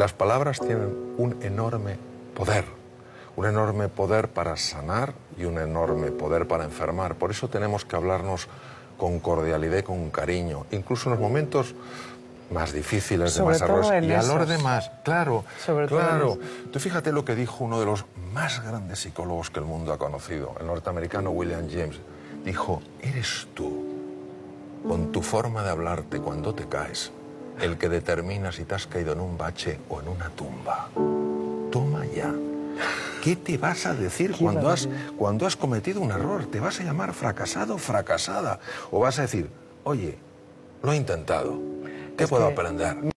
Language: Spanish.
Las palabras tienen un enorme poder, un enorme poder para sanar y un enorme poder para enfermar. Por eso tenemos que hablarnos con cordialidad y con cariño, incluso en los momentos más difíciles, de más arroz y a los demás. Claro, Sobre claro. Tú fíjate lo que dijo uno de los más grandes psicólogos que el mundo ha conocido, el norteamericano William James. Dijo, eres tú, con tu forma de hablarte cuando te caes, el que determina si te has caído en un bache o en una tumba. Toma ya. ¿Qué te vas a decir cuando has, cuando has cometido un error? ¿Te vas a llamar fracasado o fracasada? ¿O vas a decir, oye, lo he intentado, ¿qué Es puedo aprender?